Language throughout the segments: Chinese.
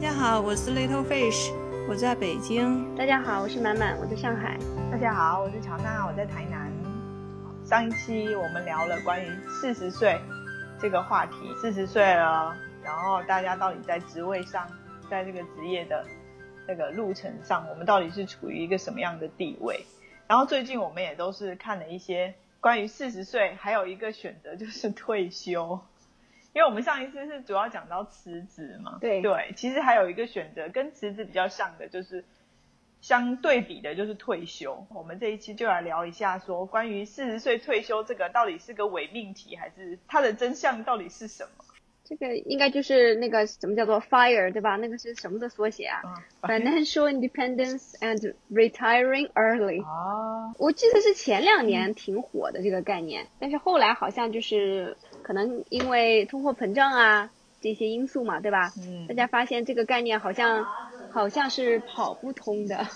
大家好，我是 Little Fish，我在北京。大家好，我是满满，我在上海。大家好，我是乔娜，我在台南。上一期我们聊了关于四十岁这个话题，四十岁了，然后大家到底在职位上，在这个职业的这个路程上，我们到底是处于一个什么样的地位？然后最近我们也都是看了一些关于四十岁，还有一个选择就是退休。因为我们上一次是主要讲到辞职嘛，对对，其实还有一个选择跟辞职比较像的，就是相对比的，就是退休。我们这一期就来聊一下，说关于四十岁退休这个到底是个伪命题，还是它的真相到底是什么？这个应该就是那个什么叫做 FIRE 对吧？那个是什么的缩写啊？Financial Independence and Retiring Early。啊，我记得是前两年挺火的这个概念，但是后来好像就是可能因为通货膨胀啊这些因素嘛，对吧？嗯大家发现这个概念好像好像是跑不通的。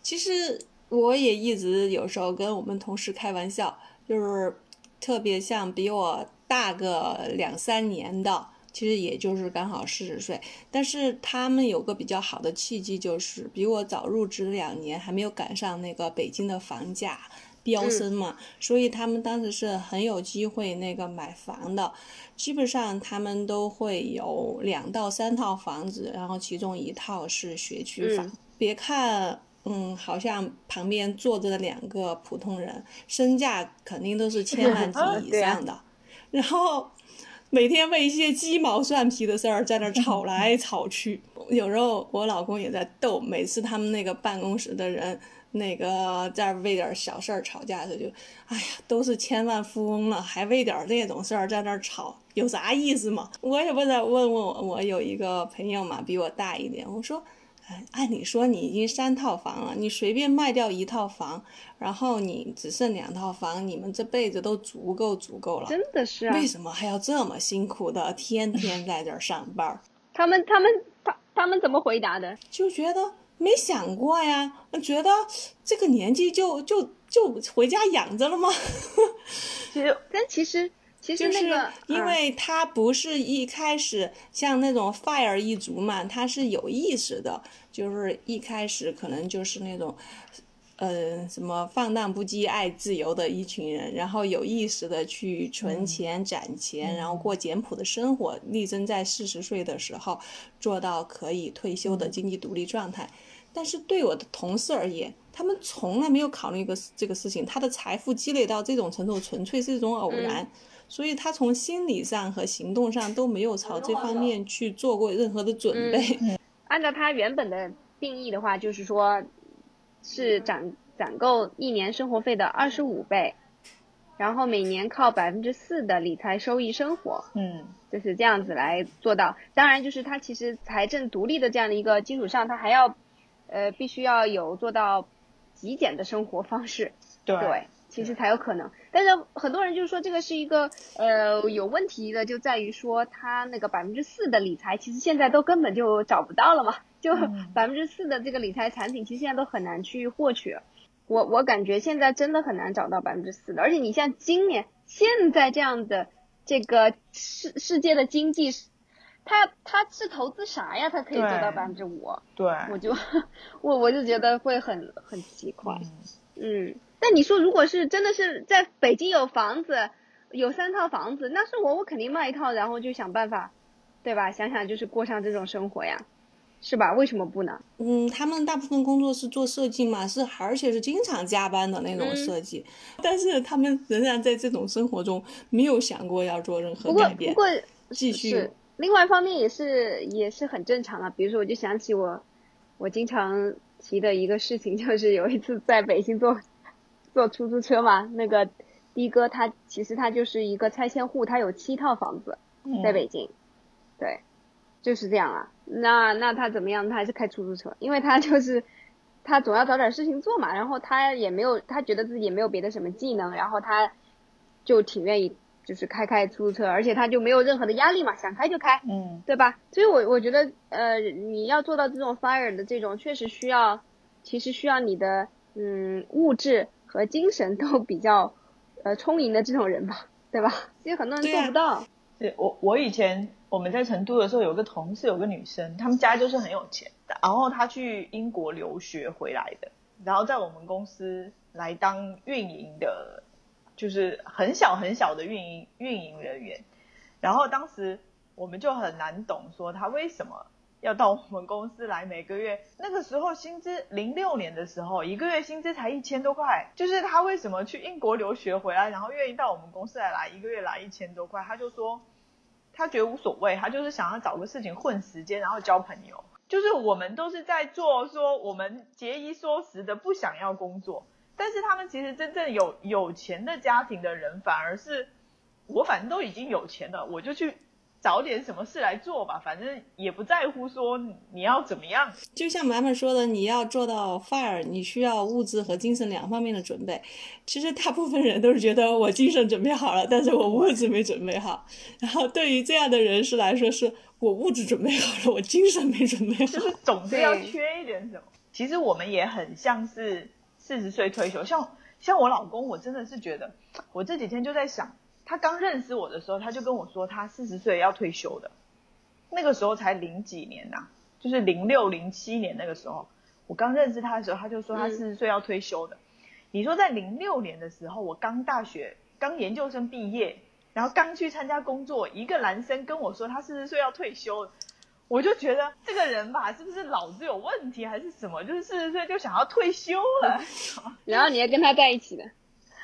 其实我也一直有时候跟我们同事开玩笑，就是特别像比我大个两三年的，其实也就是刚好四十岁，但是他们有个比较好的契机，就是比我早入职两年，还没有赶上那个北京的房价。飙升嘛，所以他们当时是很有机会那个买房的，基本上他们都会有两到三套房子，然后其中一套是学区房。嗯别看，嗯，好像旁边坐着的两个普通人，身价肯定都是千万级 以上的，然后每天为一些鸡毛蒜皮的事儿在那儿吵来 吵去。有时候我老公也在逗，每次他们那个办公室的人。那个在为点小事儿吵架的就，哎呀，都是千万富翁了，还为点那种事儿在那儿吵，有啥意思嘛？我也不知道。问问我，我有一个朋友嘛，比我大一点，我说，哎，按理说你已经三套房了，你随便卖掉一套房，然后你只剩两套房，你们这辈子都足够足够了。真的是啊为，什么还要这么辛苦的天天在这儿上班？他们他们他他们怎么回答的？就觉得没想过呀，觉得这个年纪就就就回家养着了吗？其实但其实其实就是那个因嗯为他不是一开始像那种 fire 一族嘛，他是有意识的，就是一开始可能就是那种。呃，什么放荡不羁、爱自由的一群人，然后有意识的去存钱、攒钱，然后过简朴的生活，力争在四十岁的时候做到可以退休的经济独立状态。但是对我的同事而言，他们从来没有考虑过这个事情。他的财富积累到这种程度，纯粹是一种偶然，所以他从心理上和行动上都没有朝这方面去做过任何的准备。按照他原本的定义的话，就是说，是攒攒够一年生活费的二十五倍，然后每年靠百分之四的理财收益生活，嗯就是这样子来做到。当然，就是他其实财政独立的这样的一个基础上，他还要，呃，必须要有做到极简的生活方式，对对，其实才有可能。但是很多人就是说这个是一个呃有问题的，就在于说他那个百分之四的理财，其实现在都根本就找不到了嘛，就嗯百分之四的这个理财产品，其实现在都很难去获取。我我感觉现在真的很难找到百分之四的，而且你像今年现在这样的这个世世界的经济，他他是投资啥呀？他可以做到百分之五，对，我就 我我就觉得会很很奇怪。嗯嗯，但你说如果是真的是在北京有房子，有三套房子，那是我我肯定卖一套，然后就想办法，对吧？想想就是过上这种生活呀，是吧？为什么不呢？嗯，他们大部分工作是做设计嘛，是而且是经常加班的那种嗯设计，但是他们仍然在这种生活中没有想过要做任何改变，不过继续另外一方面也是也是很正常啊。比如说，我就想起我我经常提的一个事情，就是有一次在北京坐坐出租车嘛，那个的哥他其实他就是一个拆迁户，他有七套房子嗯在北京，对，就是这样啊。那那他怎么样？他还是开出租车，因为他就是他总要找点事情做嘛，然后他也没有他觉得自己也没有别的什么技能，然后他就挺愿意就是开开出租车，而且他就没有任何的压力嘛，想开就开，嗯对吧？所以我我觉得呃，你要做到这种 fire 的这种，确实需要，其实需要你的嗯物质和精神都比较呃充盈的这种人吧，对吧？其实很多人做不到。是我我以前我们在成都的时候，有个同事，有个女生，他们家就是很有钱，然后她去英国留学回来的，然后在我们公司来当运营的，就是很小很小的运营运营人员。然后当时我们就很难懂，说她为什么要到我们公司来，每个月那个时候薪资零六年的时候，一个月薪资才一千多块，就是他为什么去英国留学回来，然后愿意到我们公司来来，一个月来一千多块，他就说。他觉得无所谓，他就是想要找个事情混时间，然后交朋友。就是我们都是在做说我们节衣缩食的，不想要工作。但是他们其实真正有有钱的家庭的人，反而是我反正都已经有钱了，我就去。找点什么事来做吧，反正也不在乎说你要怎么样。就像妈妈说的，你要做到 fire，你需要物质和精神两方面的准备。其实大部分人都是觉得我精神准备好了，但是我物质没准备好。然后对于这样的人士来说，是我物质准备好了，我精神没准备好。就是总是要缺一点什么。其实我们也很像是四十岁退休，像像我老公，我真的是觉得，我这几天就在想。他刚认识我的时候，他就跟我说他四十岁要退休的，那个时候才零几年呐，就是零六零七年那个时候，我刚认识他的时候，他就说他四十岁要退休的。你说在零六年的时候，我刚大学刚研究生毕业，然后刚去参加工作，一个男生跟我说他四十岁要退休，我就觉得这个人吧，是不是脑子有问题还是什么？就是四十岁就想要退休了，然后你要跟他在一起的。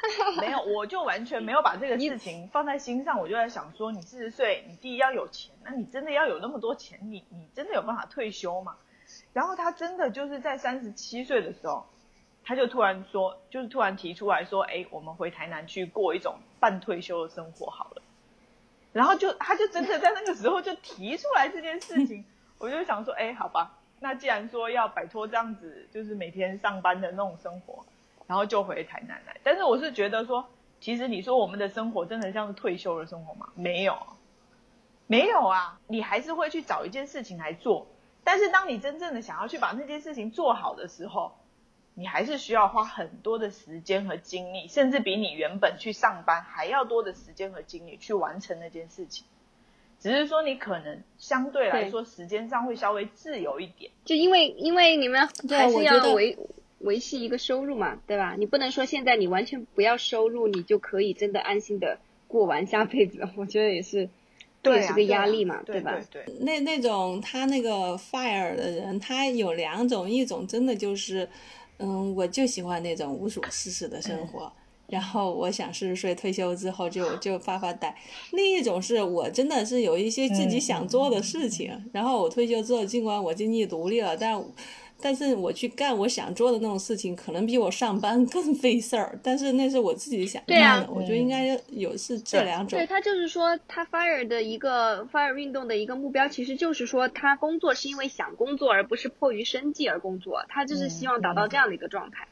没有，我就完全没有把这个事情放在心上。我就在想说，你四十岁，你第一要有钱，那你真的要有那么多钱，你你真的有办法退休吗？然后他真的就是在三十七岁的时候，他就突然说，就是突然提出来说，哎，我们回台南去过一种半退休的生活好了。然后就他就真的在那个时候就提出来这件事情，我就想说，哎，好吧，那既然说要摆脱这样子，就是每天上班的那种生活。然后就回台南来，但是我是觉得说，其实你说我们的生活真的像是退休的生活吗？没有，没有啊，你还是会去找一件事情来做。但是当你真正的想要去把那件事情做好的时候，你还是需要花很多的时间和精力，甚至比你原本去上班还要多的时间和精力去完成那件事情。只是说你可能相对来说时间上会稍微自由一点，就因为因为你们还是要维。维系一个收入嘛，对吧？你不能说现在你完全不要收入，你就可以真的安心的过完下辈子。我觉得也是，也是个压力嘛，对吧？对。那那种他那个 fire 的人，他有两种，一种真的就是，嗯，我就喜欢那种无所事事的生活，然后我想四十岁退休之后就就发发呆。另一种是我真的是有一些自己想做的事情，然后我退休之后，尽管我经济独立了，但。但是我去干我想做的那种事情，可能比我上班 更费事儿。但是那是我自己想干的，我觉得应该有是这两种。对他就是说，他 fire 的一个 fire 运动的一个目标，其实就是说他工作是因为想工作，而不是迫于生计而工作。他就是希望达到这样的一个状态。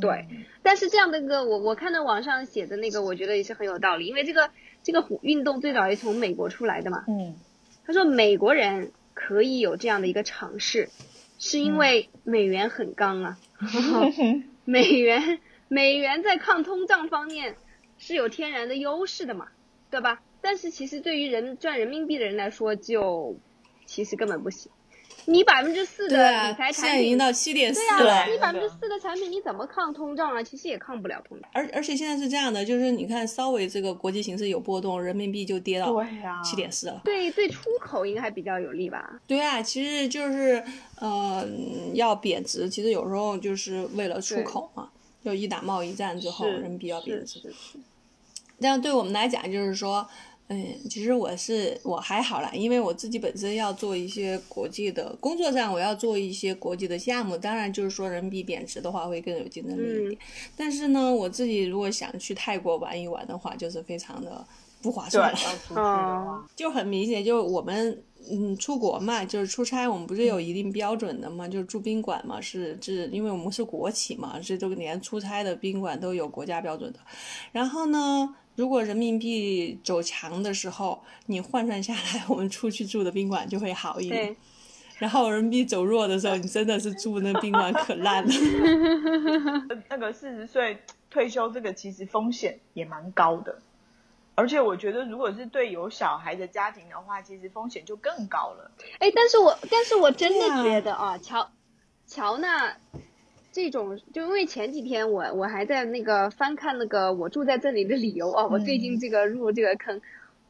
对，但是这样的一个我我看到网上写的那个，我觉得也是很有道理，因为这个这个运动最早也从美国出来的嘛。嗯。他说美国人可以有这样的一个尝试。是因为美元很刚啊，美元美元在抗通胀方面是有天然的优势的嘛，对吧？但是其实对于人赚人民币的人来说，就其实根本不行。你百分之四的理财产品，已经到七点四了。你百分之四的产品，你怎么抗通胀啊？其实也抗不了通胀。而而且现在是这样的，就是你看，稍微这个国际形势有波动，人民币就跌到七点四了。对对，出口应该还比较有利吧？对啊，其实就是呃要贬值，其实有时候就是为了出口嘛。就一打贸易战之后，人民币要贬值。这样对我们来讲，就是说。嗯，其实我是我还好啦，因为我自己本身要做一些国际的工作上，我要做一些国际的项目，当然就是说人民币贬值的话会更有竞争力一点。但是呢，我自己如果想去泰国玩一玩的话，就是非常的不划算了。就很明显，就我们嗯出国嘛，就是出差，我们不是有一定标准的嘛，就是住宾馆嘛，是是，因为我们是国企嘛，这都连出差的宾馆都有国家标准的。然后呢？如果人民币走强的时候，你换算下来，我们出去住的宾馆就会好一点。然后人民币走弱的时候，你真的是住那宾馆可烂了。那个四十岁退休，这个其实风险也蛮高的。而且我觉得，如果是对有小孩的家庭的话，其实风险就更高了。哎，但是我但是我真的觉得啊，乔乔纳这种，就因为前几天我我还在那个翻看那个我住在这里的理由啊，我最近这个入这个坑。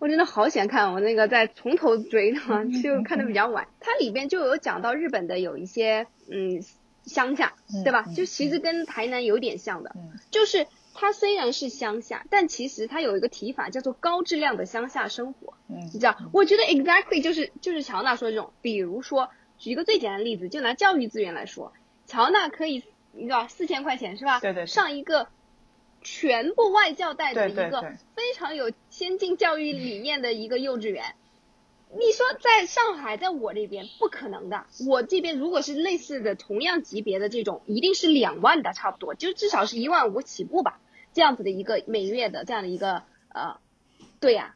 我真的好喜欢看，我那个在从头追的，就看的比较晚。它里边就有讲到日本的有一些嗯乡下，对吧？嗯就其实跟台南有点像的，嗯就是它虽然是乡下，但其实它有一个提法叫做高质量的乡下生活。嗯你知道，我觉得 exactly 就是就是乔纳说的这种，比如说举一个最简单的例子，就拿教育资源来说，乔纳可以你知道四千块钱是吧？对对对上一个全部外教带的一个对对对非常有先进教育理念的一个幼稚园。你说在上海，在我这边不可能的。我这边如果是类似的同样级别的这种，一定是两万的，差不多，就至少是一万五起步吧，这样子的一个每月的这样的一个呃，对呀、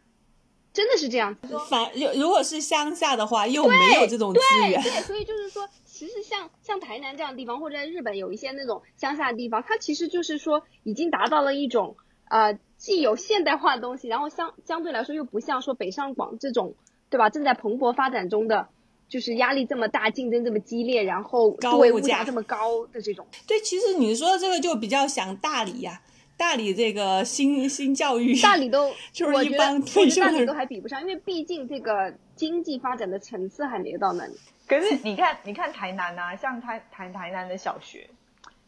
真的是这样子。反如如果是乡下的话，又没有这种资源。对，所以就是说，其实像像台南这样的地方，或者在日本有一些那种乡下的地方，它其实就是说已经达到了一种呃既有现代化的东西，然后相相对来说又不像说北上广这种对吧正在蓬勃发展中的，就是压力这么大，竞争这么激烈，然后高物价这么高的这种。对，其实你说这个就比较像大理呀、大理这个新新教育，大理都，就是一我觉得我般退觉得大理都还比不上，因为毕竟这个经济发展的层次还没有到那里。可是你看，你看台南啊，像台台台南的小学，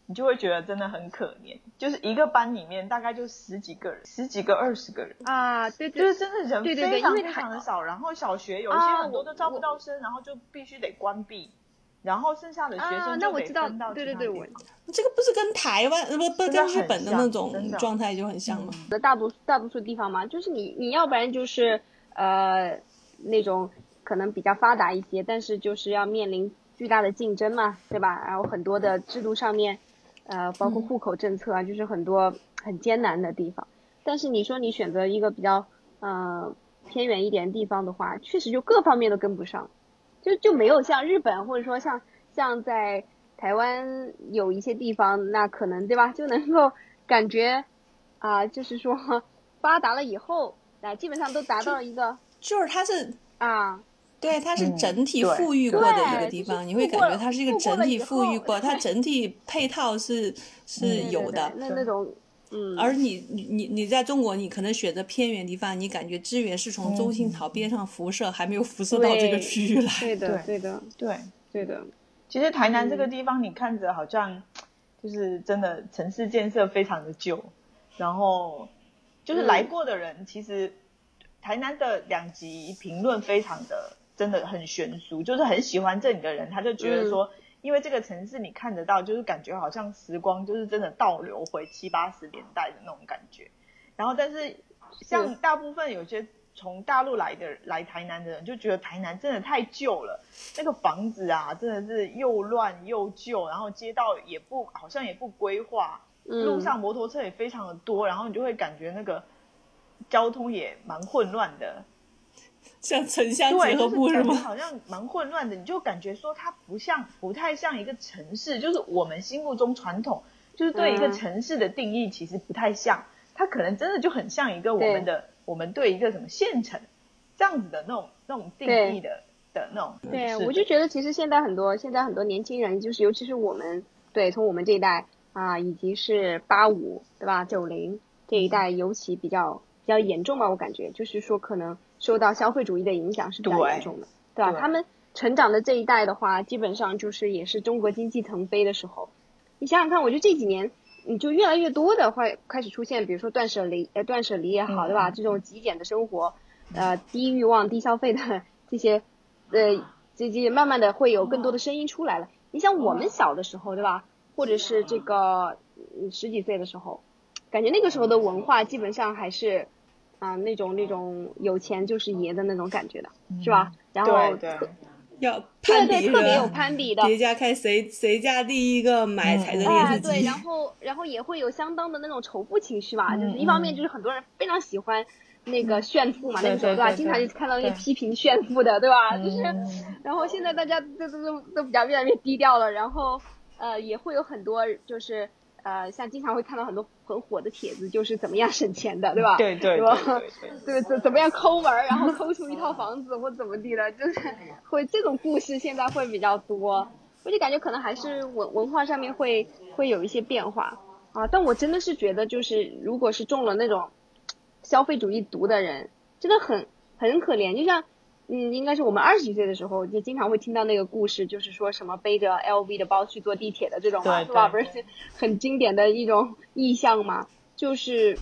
你就会觉得真的很可怜，就是一个班里面大概就十几个人，十几个、二十个人。啊，对对，就是真的人对对对非常非因为台常的少，然后小学有一些啊很多都招不到生，然后就必须得关闭，然后剩下的学啊生就得那我知道分到其对对对我这个不是跟台湾呃不不跟日本的那种状态就很像吗？的大多大多数地方嘛，就是你你要不然就是呃那种可能比较发达一些，但是就是要面临巨大的竞争嘛，对吧？然后很多的制度上面，呃，包括户口政策啊，就是很多很艰难的地方。但是你说你选择一个比较呃偏远一点的地方的话，确实就各方面都跟不上，就就没有像日本或者说像像在台湾有一些地方，那可能对吧，就能够 感觉啊、就是说 发达了以后那，基本上都达到了一个就是它是啊，对，它是嗯整体富裕过的一个地方，就是你会感觉它是一个整体富裕过，它整体配套是是有的。对那那种嗯，而你你你你在中国，你可能选择偏远地方，你感觉资源是从中心草边上辐射，还没有辐射到这个区域来。对的对对的对。对的，其实台南这嗯个地方，你看着好像就是真的城市建设非常的旧，然后就是嗯来过的人，其实台南的两极评论非常的真的很悬殊，就是很喜欢这里的人，他就觉得说，因为这个城市你看得到，就是感觉好像时光就是真的倒流回七八十年代的那种感觉，然后但是像大部分有些。从大陆来的来台南的人就觉得台南真的太旧了，那个房子啊，真的是又乱又旧，然后街道也不好像也不规划，嗯路上摩托车也非常的多，然后你就会感觉那个交通也蛮混乱的。像城乡对，结合部是吗？好像蛮混乱的，你就感觉说它不像，不太像一个城市，就是我们心目中传统，就是对一个嗯城市的定义其实不太像，它可能真的就很像一个我们的，我们对一个什么县城这样子的那种那种定义的的那种。对，我就觉得其实现在很多现在很多年轻人，就是尤其是我们对从我们这一代啊，以及是八五对吧九零这一代尤其比较比较严重吧，我感觉就是说可能受到消费主义的影响是比较严重的，对吧？对他们成长的这一代的话，基本上就是也是中国经济腾飞的时候。你想想看，我觉得这几年你就越来越多的会开始出现，比如说断舍离，呃，断舍离也好，嗯对吧？这种极简的生活，呃，低欲望、低消费的这些，呃，这这慢慢的会有更多的声音出来了。你想我们小的时候，对吧？或者是这个嗯十几岁的时候，感觉那个时候的文化基本上还是啊、那种那种有钱就是爷的那种感觉的，是吧？然后对要对对，攀比特别有攀比的，叠加看谁谁家第一个买彩色哎，对，电视机然。后然后也会有相当的那种仇富情绪吧，嗯就是一方面嗯就是很多人非常喜欢那个炫富嘛，那个时候？对吧经常就看到那些批评炫富的，对吧？就是，嗯然后现在大家都都都都比较越来越低调了，然后呃也会有很多就是呃像经常会看到很多很火的帖子，就是怎么样省钱的，对吧？对对吧？对，怎怎么样抠门儿，然后抠出一套房子或怎么地的，就是会这种故事现在会比较多。我就感觉可能还是文文化上面会会有一些变化啊。但我真的是觉得，就是如果是中了那种消费主义毒的人，真的很很可怜。就像嗯，应该是我们二十几岁的时候，就经常会听到那个故事，就是说什么背着 LV 的包去坐地铁的这种嘛，是吧？不是很经典的一种意象嘛？就是，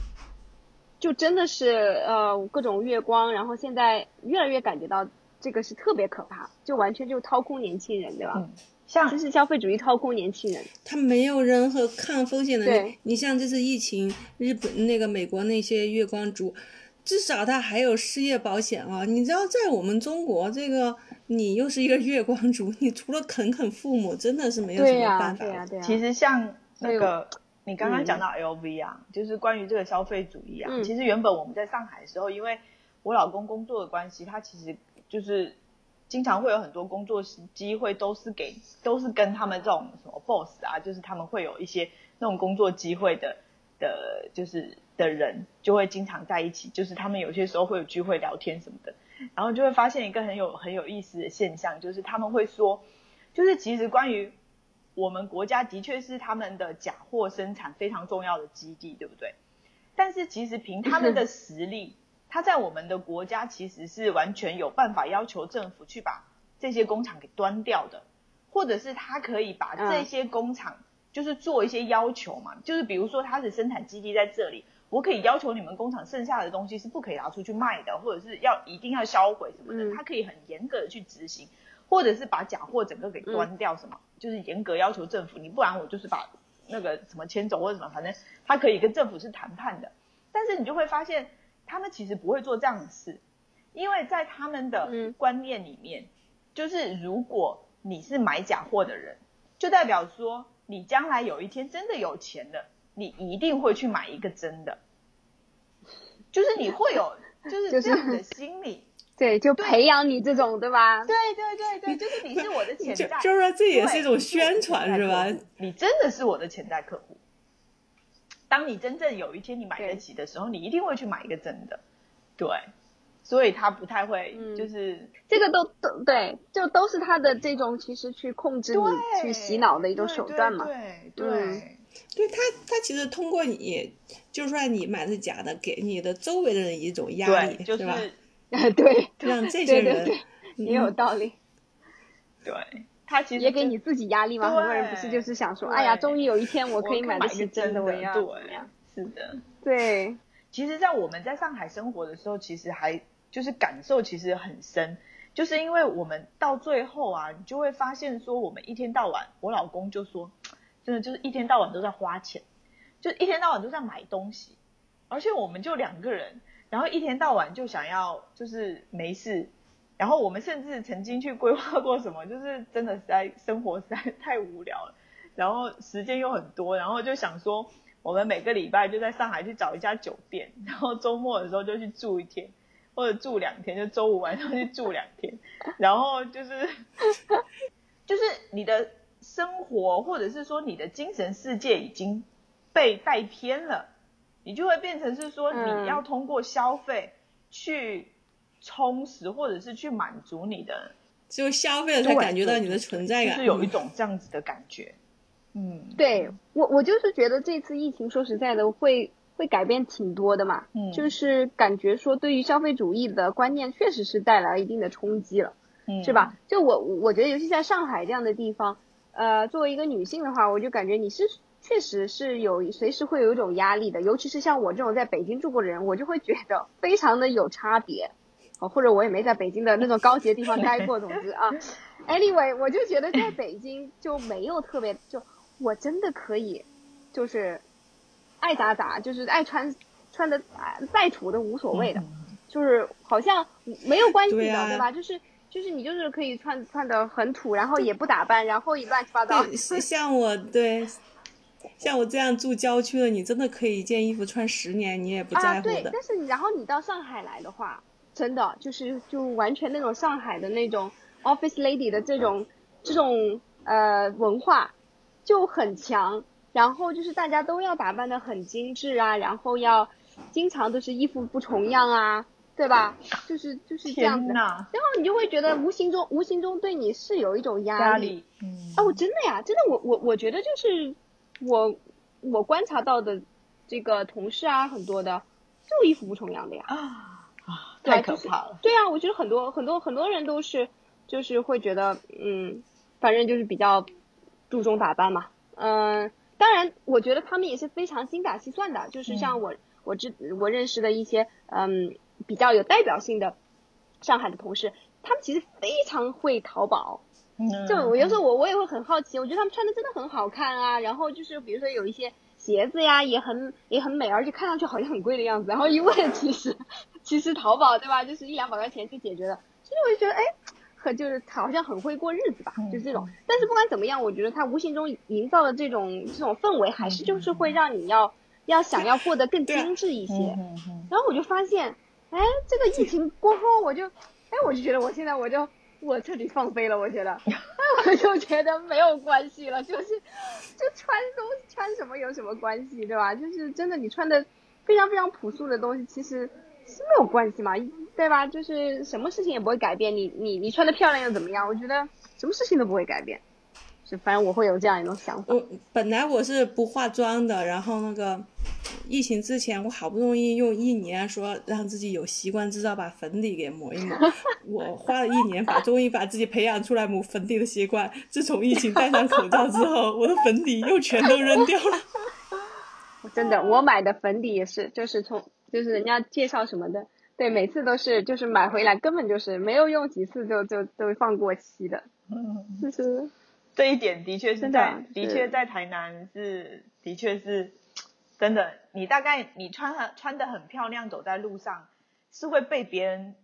就真的是呃各种月光，然后现在越来越感觉到这个是特别可怕，就完全就掏空年轻人，对吧？嗯，像就是消费主义掏空年轻人，他没有任何抗风险能力，你像这次疫情，日本那个美国那些月光族，至少他还有失业保险啊。你知道，在我们中国，这个你又是一个月光族，你除了啃啃父母，真的是没有什么办法。对呀，对呀，其实像那个。你刚刚讲到 LV 啊，就是关于这个消费主义啊。其实原本我们在上海的时候，因为我老公工作的关系，他其实就是经常会有很多工作机会，都是给都是跟他们这种什么 boss 啊，就是他们会有一些那种工作机会的的，就是的人就会经常在一起，就是他们有些时候会有聚会聊天什么的，然后就会发现一个很有很有意思的现象，就是他们会说，就是其实关于。我们国家的确是他们的假货生产非常重要的基地，对不对？但是其实凭他们的 实力，他在我们的国家其实是完全有办法要求政府去把这些工厂给端掉的，或者是他可以把这些工厂就是做一些要求嘛，就是比如说它的生产基地在这里，我可以要求你们工厂剩下的东西是不可以拿出去卖的，或者是要一定要销毁什么的，它可以很严格的去执行。或者是把假货整个给端掉，什么就是严格要求政府，你不然我就是把那个什么迁走或者什么，反正他可以跟政府是谈判的。但是你就会发现，他们其实不会做这样的事，因为在他们的观念里面，就是如果你是买假货的人，就代表说你将来有一天真的有钱了，你一定会去买一个真的，就是你会有 就是这样的心理。对，就培养你这种，对吧？对对对对，就是你是我的潜在，就是说这也是一种宣传，是吧？你真的是我的潜在客户。当你真正有一天你买得起的时候，你一定会去买一个真的。对，所以他不太会，就是这个都都对，就都是他的这种其实去控制你、去洗脑的一种手段嘛。对对，对他他其实通过你，就算你买的是假的，给你的周围的人一种压力，是吧？对，让这 些人也有道理。对，他其实也给你自己压力嘛。很多人不是就是想说，哎呀，终于有一天我可以买得起真的，我要对，是的，对。其实，在我们在上海生活的时候，其实还就是感受其实很深，就是因为我们到最后啊，你就会发现说，我们一天到晚，我老公就说，真的就是一天到晚都在花钱，就一天到晚都在买东西，而且我们就两个人。然后一天到晚就想要就是没事，然后我们甚至曾经去规划过什么，就是真的实在生活实在太无聊了，然后时间又很多，然后就想说我们每个礼拜就在上海去找一家酒店，然后周末的时候就去住一天，或者住两天，就周五晚上去住两天，然后就是 就是你的生活或者是说你的精神世界已经被带偏了。你就会变成是说，你要通过消费去充实，或者是去满足你的，就消费了才感觉到你的存在感，是有一种这样子的感觉。嗯，对我我就是觉得这次疫情说实在的会会改变挺多的嘛，嗯，就是感觉说对于消费主义的观念确实是带来一定的冲击了，嗯，是吧？就我我觉得尤其在上海这样的地方，呃，作为一个女性的话，我就感觉你是。确实是有，随时会有一种压力的，尤其是像我这种在北京住过的人，我就会觉得非常的有差别，哦，或者我也没在北京的那种高级的地方待过，总之啊，anyway，我就觉得在北京就没有特别，就我真的可以，就是爱咋咋，就是爱穿穿的再土都无所谓的，就是好像没有关系的，对吧？就是就是你就是可以穿穿的很土，然后也不打扮，然后也乱七八糟。像我对。像我这样住郊区的，你真的可以一件衣服穿十年，你也不在乎的。啊，对。但是然后你到上海来的话，真的就是就完全那种上海的那种 office lady 的这种这种呃文化就很强。然后就是大家都要打扮的很精致啊，然后要经常都是衣服不重样啊，对吧？就是就是这样子，然后你就会觉得无形中无形中对你是有一种压力。压力，嗯，啊，我真的呀，真的，我我我觉得就是我我观察到的这个同事啊，很多的就衣服不重样的呀。啊啊，太可就是怕了。对啊，我觉得很多很多很多人都是就是会觉得，嗯，反正就是比较注重打扮嘛。嗯，当然，我觉得他们也是非常精打细算的，就是像我、我知我认识的一些嗯比较有代表性的上海的同事，他们其实非常会淘宝。嗯。就我有时候我我也会很好奇，我觉得他们穿的真的很好看啊，然后就是比如说有一些鞋子呀也很也很美，而且看上去好像很贵的样子，然后一问其实其实淘宝对吧，就是一两百块钱就解决了，其实我就觉得哎，很就是好像很会过日子吧，就是这种。但是不管怎么样，我觉得他无形中营造的这种这种氛围，还是就是会让你要要想要过得更精致一些。然后我就发现，哎，这个疫情过后，我就，哎，我就觉得我现在我就我彻底放飞了，我觉得，哎，我就觉得没有关系了，就是就穿东西穿什么有什么关系，对吧？就是真的你穿的非常非常朴素的东西，其实是没有关系嘛，对吧？就是什么事情也不会改变，你你你穿的漂亮又怎么样？我觉得什么事情都不会改变，是反正我会有这样一种想法。我本来我是不化妆的，然后那个疫情之前，我好不容易用一年说让自己有习惯，至少把粉底给抹一抹。我花了一年把终于把自己培养出来抹粉底的习惯。自从疫情戴上口罩之后，我的粉底又全都扔掉了。真的，我买的粉底也是，就是从就是人家介绍什么的，对，每次都是就是买回来根本就是没有用几次就就就放过期的，嗯，就是这一点的确是在，的确在台南是，的确是真的。你大概你穿很穿的很漂亮，走在路上是会被别人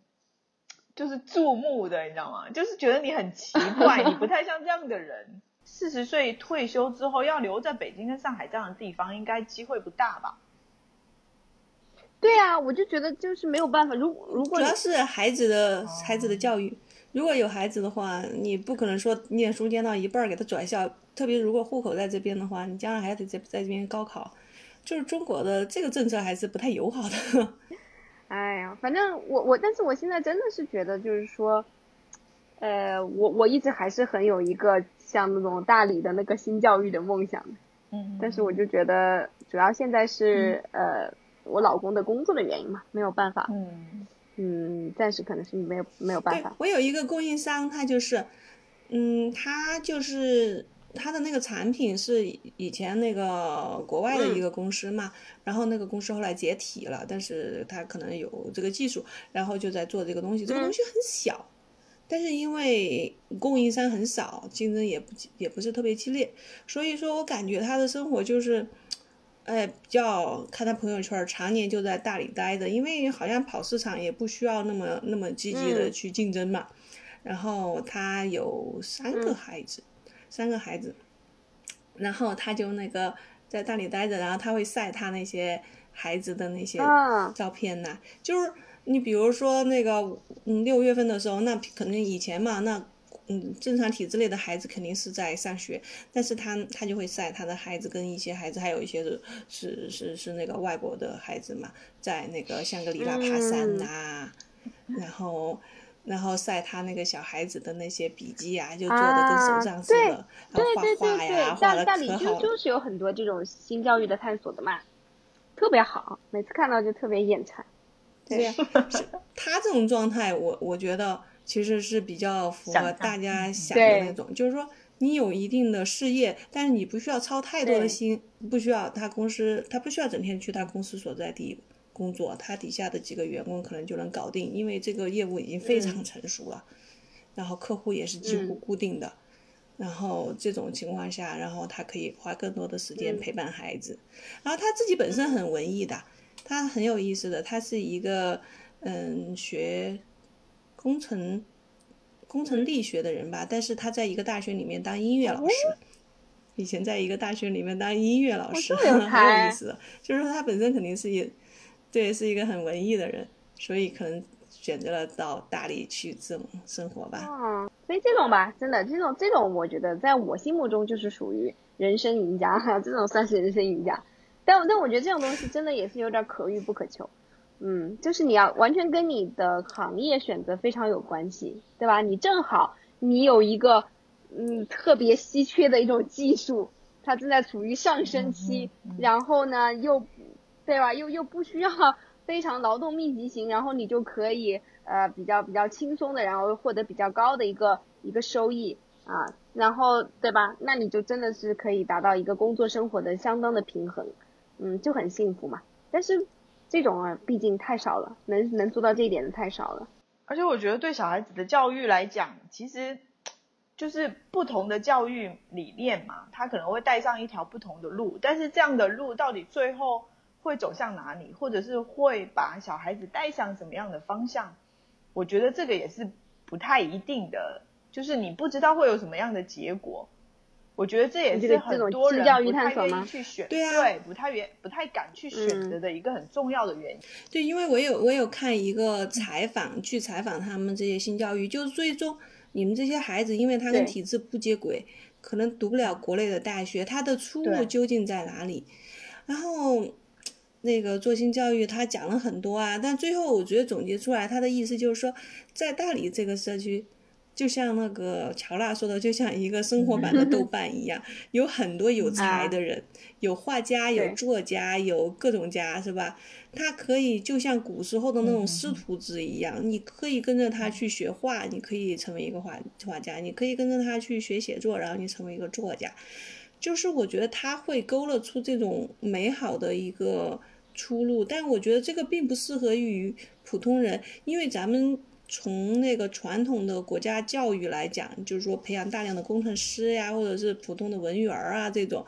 就是注目的，你知道吗？就是觉得你很奇怪，你不太像这样的人。四十岁退休之后要留在北京跟上海这样的地方，应该机会不大吧？对啊，我就觉得就是没有办法，如如果主要是孩子的孩子的教育，如果有孩子的话，你不可能说念书念到一半儿给他转校，特别如果户口在这边的话，你将来还得在在这边高考，就是中国的这个政策还是不太友好的。哎呀，反正我我，但是我现在真的是觉得，就是说，呃，我我一直还是很有一个像那种大理的那个新教育的梦想，嗯但是我就觉得，主要现在是、呃我老公的工作的原因嘛，没有办法，嗯嗯，暂时可能是没有没有办法，我有一个供应商，他就是，嗯，他就是他的那个产品是以前那个国外的一个公司嘛，然后那个公司后来解体了，但是他可能有这个技术，然后就在做这个东西，这个东西很小。但是因为供应商很少，竞争也不也不是特别激烈，所以说我感觉他的生活就是，哎，比较看他朋友圈，常年就在大理待着，因为好像跑市场也不需要那么那么积极的嗯。去竞争嘛。然后他有三个嗯。孩子，三个孩子，然后他就那个在大理待着，然后他会晒他那些孩子的那些啊。照片呐、就是你比如说那个嗯六月份的时候，那可能以前嘛，那嗯正常体制内的孩子肯定是在上学，但是他他就会晒他的孩子跟一些孩子，还有一些是是是是那个外国的孩子嘛，在那个香格里拉爬山呐、然后。然后晒他那个小孩子的那些笔记啊，就做的跟手账似的，然后对画对对对画呀，，画的大大理可好。就就是有很多这种新教育的探索的嘛，特别好，每次看到就特别眼馋。对呀、是他这种状态，我我觉得其实是比较符合大家想的那种，就是说你有一定的事业，但是你不需要操太多的心，不需要他公司，他不需要整天去他公司所在地工作，他底下的几个员工可能就能搞定，因为这个业务已经非常成熟了，然后客户也是几乎嗯。固定的。然后这种情况下，然后他可以花更多的时间嗯。陪伴孩子，然后他自己本身很文艺的，他很有意思的，他是一个嗯学工程工程力学的人吧，但是他在一个大学里面当音乐老师，以前在一个大学里面当音乐老师，很有意思的，就是说他本身肯定是一对是一个很文艺的人，所以可能选择了到大理去这种生活吧。嗯，所以这种吧，真的这种这种，我觉得在我心目中就是属于人生赢家，这种算是人生赢家。但但我觉得这种东西真的也是有点可遇不可求。嗯，就是你要完全跟你的行业选择非常有关系，对吧？你正好你有一个嗯特别稀缺的一种技术，它正在处于上升期，然后呢又对吧？又又不需要 非常劳动密集型，然后你就可以呃比较比较轻松的，然后获得比较高的一个一个收益啊，然后对吧？那你就真的是可以达到一个工作生活的相当的平衡，嗯，就很幸福嘛。但是。这种啊，毕竟太少了，能能做到这一点的太少了。而且我觉得对小孩子的教育来讲，其实就是不同的教育理念嘛，他可能会带上一条不同的路，但是这样的路到底最后会走向哪里，或者是会把小孩子带向什么样的方向，我觉得这个也是不太一定的，就是你不知道会有什么样的结果。我觉得这也是很多人不太愿意去选，对啊，对，不太愿不太敢去选择的一个很重要的原因。对，因为我有我有看一个采访，去采访他们这些新教育，就是最终你们这些孩子，因为他跟体制不接轨，可能读不了国内的大学，他的出路究竟在哪里？然后那个做新教育，他讲了很多啊，但最后我觉得总结出来，他的意思就是说，在大理这个社区。就像那个乔娜说的，就像一个生活版的豆瓣一样，有很多有才的人，有画家，有作家，有各种家，是吧？他可以就像古时候的那种师徒制一样，你可以跟着他去学画，你可以成为一个画画家，你可以跟着他去学写作，然后你成为一个作家。就是我觉得他会勾勒出这种美好的一个出路，但我觉得这个并不适合于普通人，因为咱们。从那个传统的国家教育来讲，就是说培养大量的工程师呀，或者是普通的文员啊，这种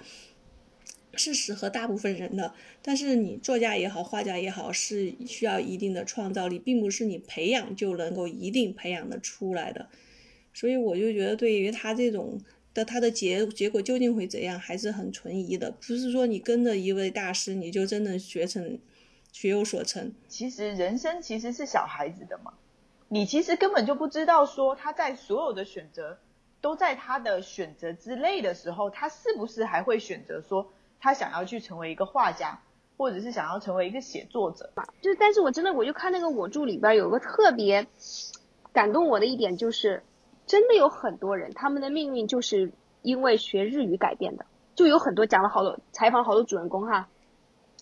是适合大部分人的。但是你作家也好，画家也好，是需要一定的创造力，并不是你培养就能够一定培养的出来的。所以我就觉得，对于他这种的他的结结果究竟会怎样，还是很存疑的。不是说你跟着一位大师，你就真的学成学有所成。其实人生其实是小孩子的嘛。你其实根本就不知道，说他在所有的选择都在他的选择之内的时候，他是不是还会选择说他想要去成为一个画家，或者是想要成为一个写作者？就是但是我真的我就看那个我住里边有个特别感动我的一点，就是真的有很多人他们的命运就是因为学日语改变的，就有很多讲了好多采访好多主人公哈，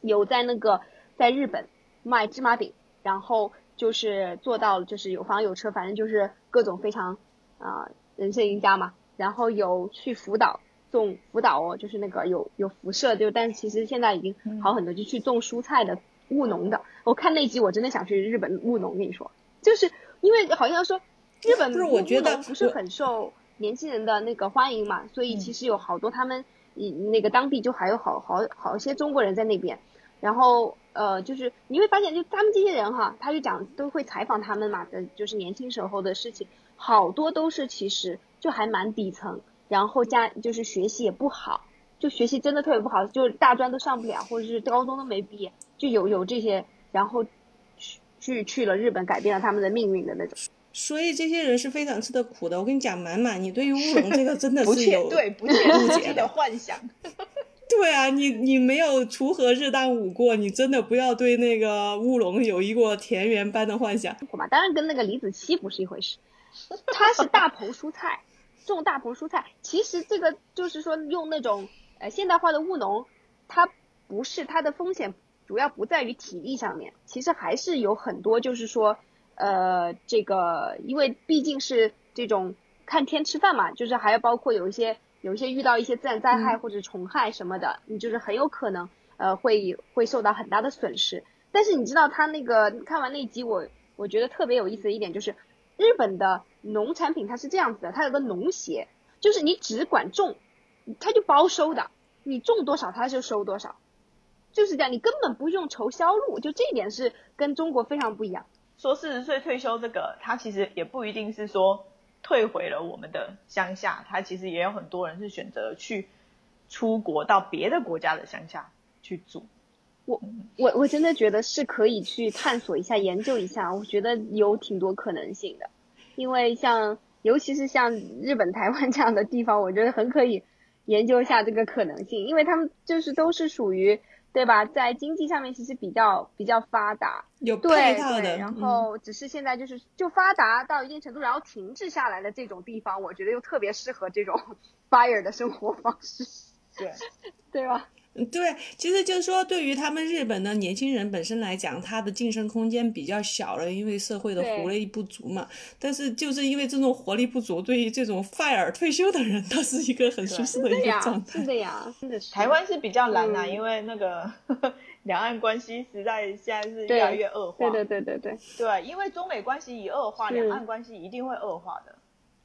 有在那个在日本卖芝麻饼，然后。就是做到了就是有房有车，反正就是各种非常啊人生赢家嘛。然后有去福岛种福岛哦，就是那个有有辐射，就但是其实现在已经好很多，就去种蔬菜的务农的。我看那集我真的想去日本务农，跟你说，就是因为好像说日本我觉得不是很受年轻人的那个欢迎嘛，所以其实有好多他们那个当地就还有好好好些中国人在那边，然后。呃，就是你会发现，就他们这些人哈，他就讲都会采访他们嘛的，就是年轻时候的事情，好多都是其实就还蛮底层，然后家就是学习也不好，就学习真的特别不好，就大专都上不了，或者是高中都没毕业，就有有这些，然后去去去了日本，改变了他们的命运的那种。所以这些人是非常吃的苦的。我跟你讲，满满，你对于乌龙这个真的是有对不切实际的幻想。对啊，你你没有锄禾日当午过，你真的不要对那个乌龙有一个田园般的幻想。当然跟那个李子柒不是一回事，它是大棚蔬菜，种大棚蔬菜。其实这个就是说用那种呃现代化的务农，它不是它的风险主要不在于体力上面，其实还是有很多就是说呃这个因为毕竟是这种看天吃饭嘛，就是还要包括有一些。有一些遇到一些自然灾害或者虫害什么的，你就是很有可能呃会会受到很大的损失。但是你知道他那个看完那集，我我觉得特别有意思的一点就是，日本的农产品它是这样子的，它有个农协，就是你只管种，它就包收的，你种多少它就收多少，就是这样，你根本不用愁销路，就这一点是跟中国非常不一样。说四十岁退休这个，它其实也不一定是说。退回了我们的乡下，他其实也有很多人是选择去出国到别的国家的乡下去住。我我我真的觉得是可以去探索一下、研究一下，我觉得有挺多可能性的。因为像尤其是像日本、台湾 这样的地方，我觉得很可以研究一下这个可能性，因为他们就是都是属于对吧，在经济上面其实比较比较发达，有配对套的，对，然嗯。后只是现在就是就发达到一定程度，然后停滞下来的这种地方，我觉得又特别适合这种 fire 的生活方式，对，对吧？嗯对，其实就是说，对于他们日本的年轻人本身来讲，他的晋升空间比较小了，因为社会的活力不足嘛。但是就是因为这种活力不足，对于这种 fire 退休的人，他是一个很舒适的一个状，态是。的呀，真的是。台湾是比较难呐、嗯因为那个 两岸关系实在现在是越来越恶化。对对对对对对因为中美关系一恶化，两岸关系一定会恶化的。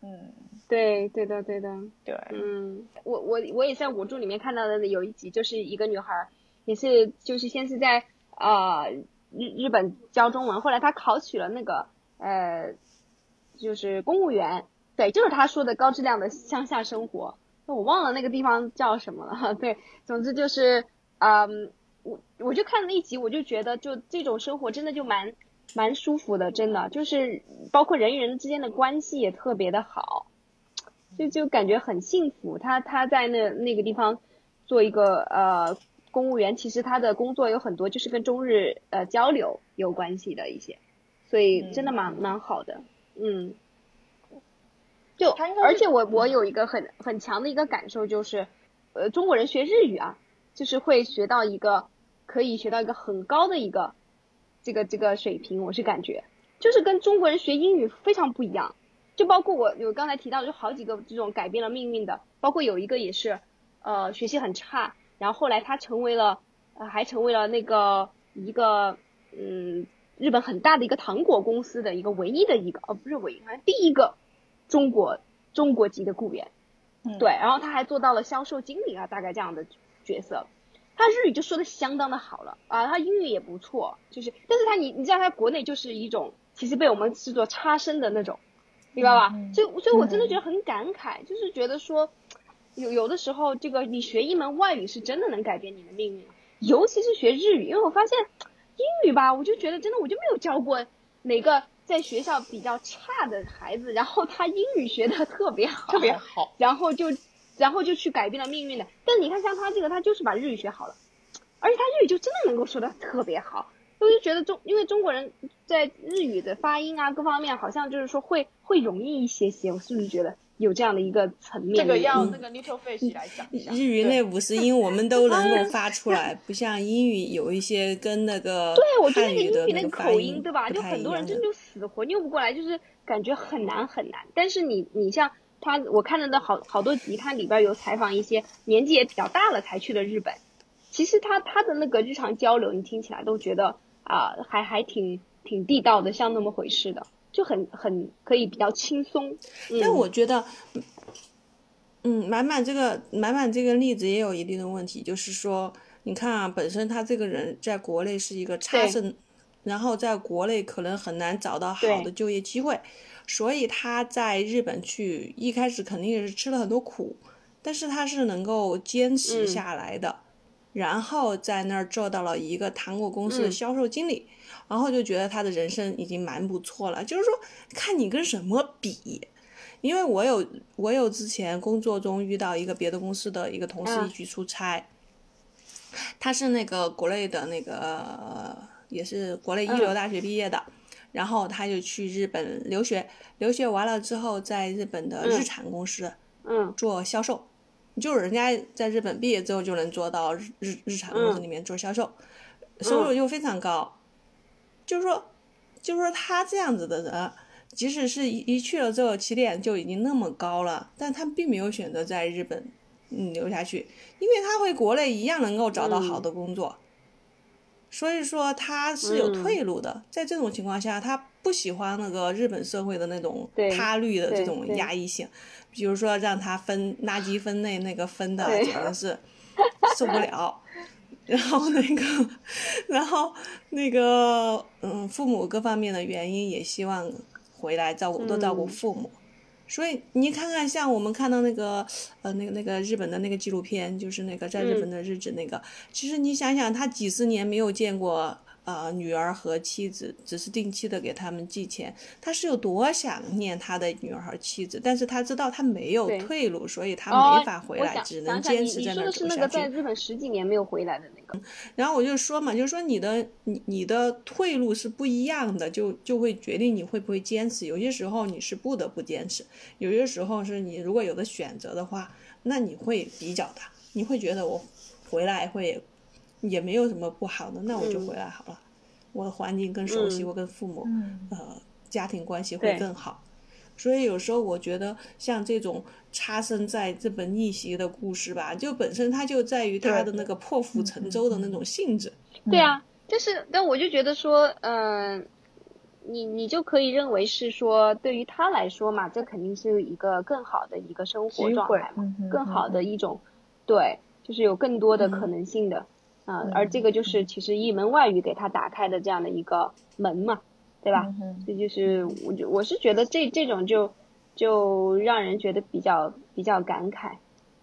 嗯，对对的对的，对，嗯，我我我也在我注里面看到的有一集，就是一个女孩儿，也是就是先是在呃日日本教中文，后来她考取了那个呃就是公务员，对，就是她说的高质量的乡下生活。那我忘了那个地方叫什么了，对，总之就是嗯，我我就看了一集，我就觉得就这种生活真的就蛮蛮舒服的，真的。就是包括人与人之间的关系也特别的好。就就感觉很幸福。他他在那那个地方做一个呃公务员，其实他的工作有很多就是跟中日呃交流有关系的一些，所以真的蛮、蛮好的，嗯。就而且我我有一个很很强的一个感受就是，呃，中国人学日语啊，就是会学到一个可以学到一个很高的一个这个这个水平，我是感觉就是跟中国人学英语非常不一样。就包括我有刚才提到，就好几个这种改变了命运的，包括有一个也是，呃，学习很差，然后后来他成为了，呃，还成为了那个一个，嗯，日本很大的一个糖果公司的一个唯一的一个，哦，不是唯一，第一个中国中国籍的雇员，嗯对，然后他还做到了销售经理啊，大概这样的角色。他日语就说的相当的好了啊，他英语也不错，就是，但是他你你知道他国内就是一种其实被我们视作差生的那种，明白吧？所以所以我真的觉得很感慨，就是觉得说，有有的时候这个你学一门外语是真的能改变你的命运，尤其是学日语，因为我发现英语吧，我就觉得真的我就没有教过哪个在学校比较差的孩子，然后他英语学的特别好，特别好。然后就然后就去改变了命运的。但你看像他这个，他就是把日语学好了，而且他日语就真的能够说的特别好。我就觉得中，因为中国人在日语的发音啊各方面，好像就是说会会容易一些些。我是不是觉得有这样的一个层面？这个要嗯那个 neutral face 来讲一下。日语那五十音我们都能够 发出来，不像英语有一些跟那个对，我觉得汉那个英语那个口音，对吧？就很多人真就死活拗不过来，就是感觉很难很难。但是你你像他，我看了的好好多集，他里边有采访一些年纪也比较大了才去的日本。其实他他的那个日常交流，你听起来都觉得啊、还还挺挺地道的，像那么回事的，就很很可以比较轻松。嗯、但我觉得，嗯，满满这个满满这个例子也有一定的问题，就是说，你看啊，本身他这个人在国内是一个差生，然后在国内可能很难找到好的就业机会，所以他在日本去一开始肯定也是吃了很多苦，但是他是能够坚持嗯下来的。然后在那儿做到了一个糖果公司的嗯。销售经理，然后就觉得他的人生已经蛮不错了。就是说，看你跟什么比，因为我有我有之前工作中遇到一个别的公司的一个同事嗯。一起出差，他是那个国内的那个、呃也是国内一流嗯。大学毕业的，然后他就去日本留学，留学完了之后在日本的日嗯。产公司嗯。做销售，就是人家在日本毕业之后就能做到日日日产公司里面做销售，收入又非常高，就是说，就是说他这样子的人，即使是一一去了之后起点就已经那么高了，但他并没有选择在日本嗯留下去，因为他回国内一样能够找到好的工作，所以说他是有退路的。在这种情况下，他不喜欢那个日本社会的那种他律的这种压抑性，比如说让他分垃圾分类那个分的对简直是受不了。然后那个，然后那个，嗯，父母各方面的原因也希望回来照顾，多照顾嗯父母。所以你看看，像我们看到那个，呃，那个那个日本的那个纪录片，就是那个在日本的日子那个，其实你想想，他几十年没有见过呃女儿和妻子，只是定期的给他们寄钱。他是有多想念他的女儿和妻子，但是他知道他没有退路，所以他哦没法回来，只能坚持在那儿你你说的是那个在。日本十几年没有回来的那个。然后我就说嘛，就是说你的你你的退路是不一样的，就就会决定你会不会坚持。有些时候你是不得不坚持，有些时候是你如果有的选择的话，那你会比较的，你会觉得我回来会也没有什么不好的，那我就嗯。回来好了。我的环境更熟悉，嗯。我跟父母嗯。呃家庭关系会更好。所以有时候我觉得像这种插生在日本逆袭的故事吧，就本身它就在于它的那。个破釜沉舟的那种性质。对啊，就是，但我就觉得说，嗯、你你就可以认为是说，对于他来说嘛，这肯定是一个更好的一个生活状态嘛，更好嗯的一种，对，就是有更多的嗯。可能性的，啊、嗯而这个就是其实一门外语给他打开的这样的一个门嘛，对吧？嗯这就是我就我是觉得这这种就就让人觉得比较比较感慨，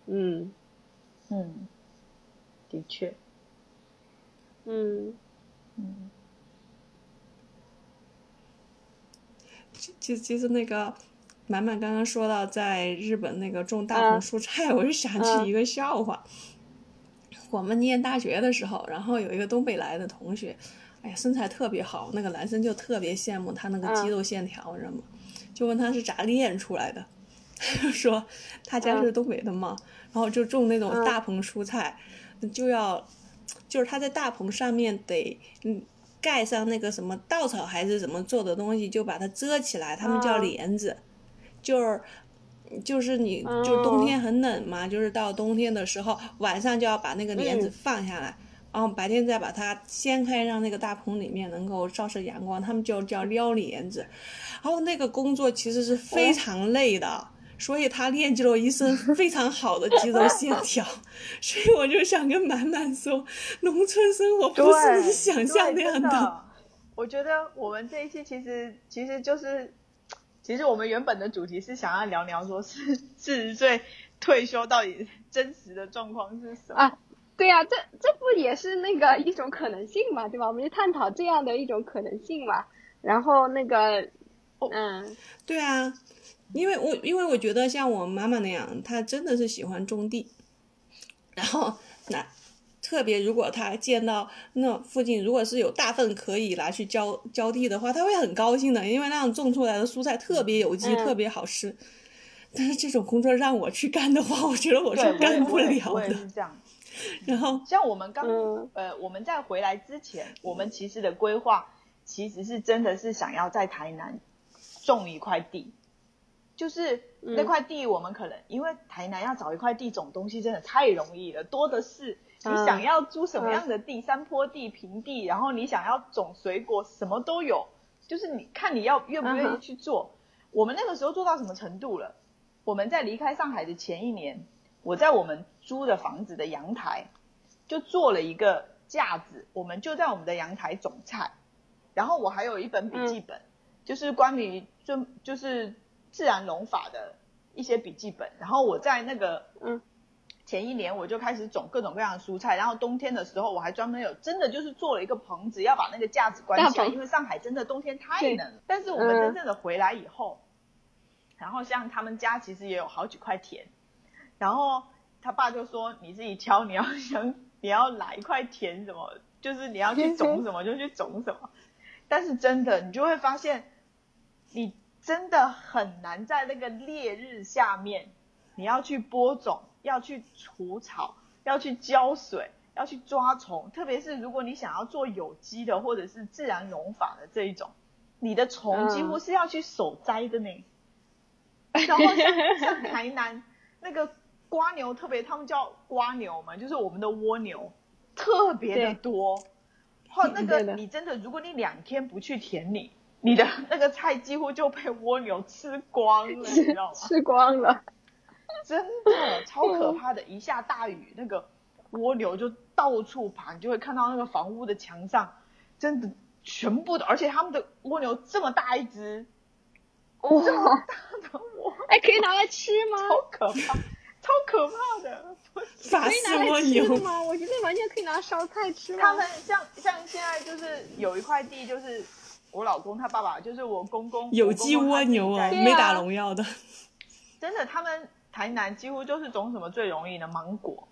嗯嗯，的确，嗯嗯其其实那个满满刚刚说到在日本那个种大棚蔬菜，我就想起一个笑话。我们念大学的时候，然后有一个东北来的同学，哎呀，身材特别好，那个男生就特别羡慕他那个肌肉线条，你知道吗？就问他是咋练出来的，他就说他家是东北的嘛，然后就种那种大棚蔬菜，就要就是他在大棚上面得嗯盖上那个什么稻草还是怎么做的东西，就把它遮起来，他们叫啊帘子，就是。就是你，哦就是冬天很冷嘛，就是到冬天的时候，晚上就要把那个帘子嗯放下来，然后白天再把它掀开，让那个大棚里面能够照射阳光，他们就叫撩帘子。然后那个工作其实是非常累的，所以他练就了一身非常好的肌肉线条。所以我就想跟满满说，农村生活不是，你想象那样的。的。我觉得我们这一期其实其实就是，其实我们原本的主题是想要聊聊说是四十岁退休到底真实的状况是什么。啊，对呀、这这不也是那个一种可能性嘛，对吧？我们就探讨这样的一种可能性嘛。然后那个，嗯，对啊，因为我因为我觉得像我妈妈那样，她真的是喜欢种地，然后那特别如果他见到那附近如果是有大粪可以拿去浇浇地的话，他会很高兴的，因为那样种出来的蔬菜特别有机，嗯特别好吃。但是这种工作让我去干的话，我觉得我，是干不了的。是这样。然后像我们刚、嗯呃，我们在回来之前，我们其实的规划其实是真的是想要在台南种一块地，就是那块地我们可能、因为台南要找一块地种东西真的太容易了，多的是。你嗯想要租什么样的地，山坡地、平地，然后你想要种水果，什么都有，就是你看你要愿不愿意去做。我们那个时候做到什么程度了？我们在离开上海的前一年，我在我们租的房子的阳台就做了一个架子，我们就在我们的阳台种菜。然后我还有一本笔记本，就是关于就就是自然农法的一些笔记本。然后我在那个嗯前一年我就开始种各种各样的蔬菜，然后冬天的时候我还专门有真的就是做了一个棚子，要把那个架子关起来，因为上海真的冬天太冷了。但是我们嗯真正的回来以后，然后像他们家其实也有好几块田，然后他爸就说你自己挑，你要 想你要哪一块田什么，就是你要去种什么就去种什么。但是真的，你就会发现，你真的很难在那个烈日下面，你要去播种，要去除草，要去浇水，要去抓虫。特别是如果你想要做有机的或者是自然农法的这一种，你的虫几乎是要去手摘的呢。然后像像台南那个瓜牛，特别他们叫瓜牛嘛，就是我们的蜗牛，特别的对多。或那个你真的，如果你两天不去田里，你的那个菜几乎就被蜗牛吃光了，你知道吗？吃光了。真的超可怕的，一下大雨，那个蜗牛就到处爬，你就会看到那个房屋的墙上，真的全部的，而且他们的蜗牛这么大一只，哇，大的蜗，哎，可以拿来吃吗？超可怕，超可怕的。法可以拿来吃式蜗牛的，吗？我觉得完全可以拿来烧菜吃他们像像现在就是有一块地，就是我老公他爸爸，就是我公公有机蜗牛啊没打农药的。真的，他们台南几乎就是种什么最容易的芒果，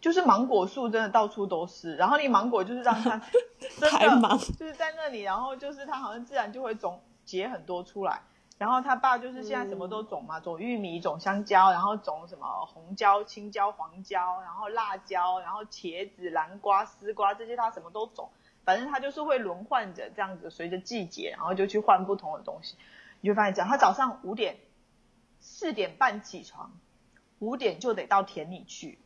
就是芒果树真的到处都是，然后你芒果就是让它 真的就是在那里，然后就是它好像自然就会种结很多出来。然后他爸就是现在什么都种嘛，种玉米、种香蕉，然后种什么红椒、青椒、黄椒，然后辣椒，然后茄子、南瓜、丝瓜这些他什么都种，反正他就是会轮换着这样子，随着季节，然后就去换不同的东西。你就发现这样，他早上五点、四点半起床，五点就得到田里去，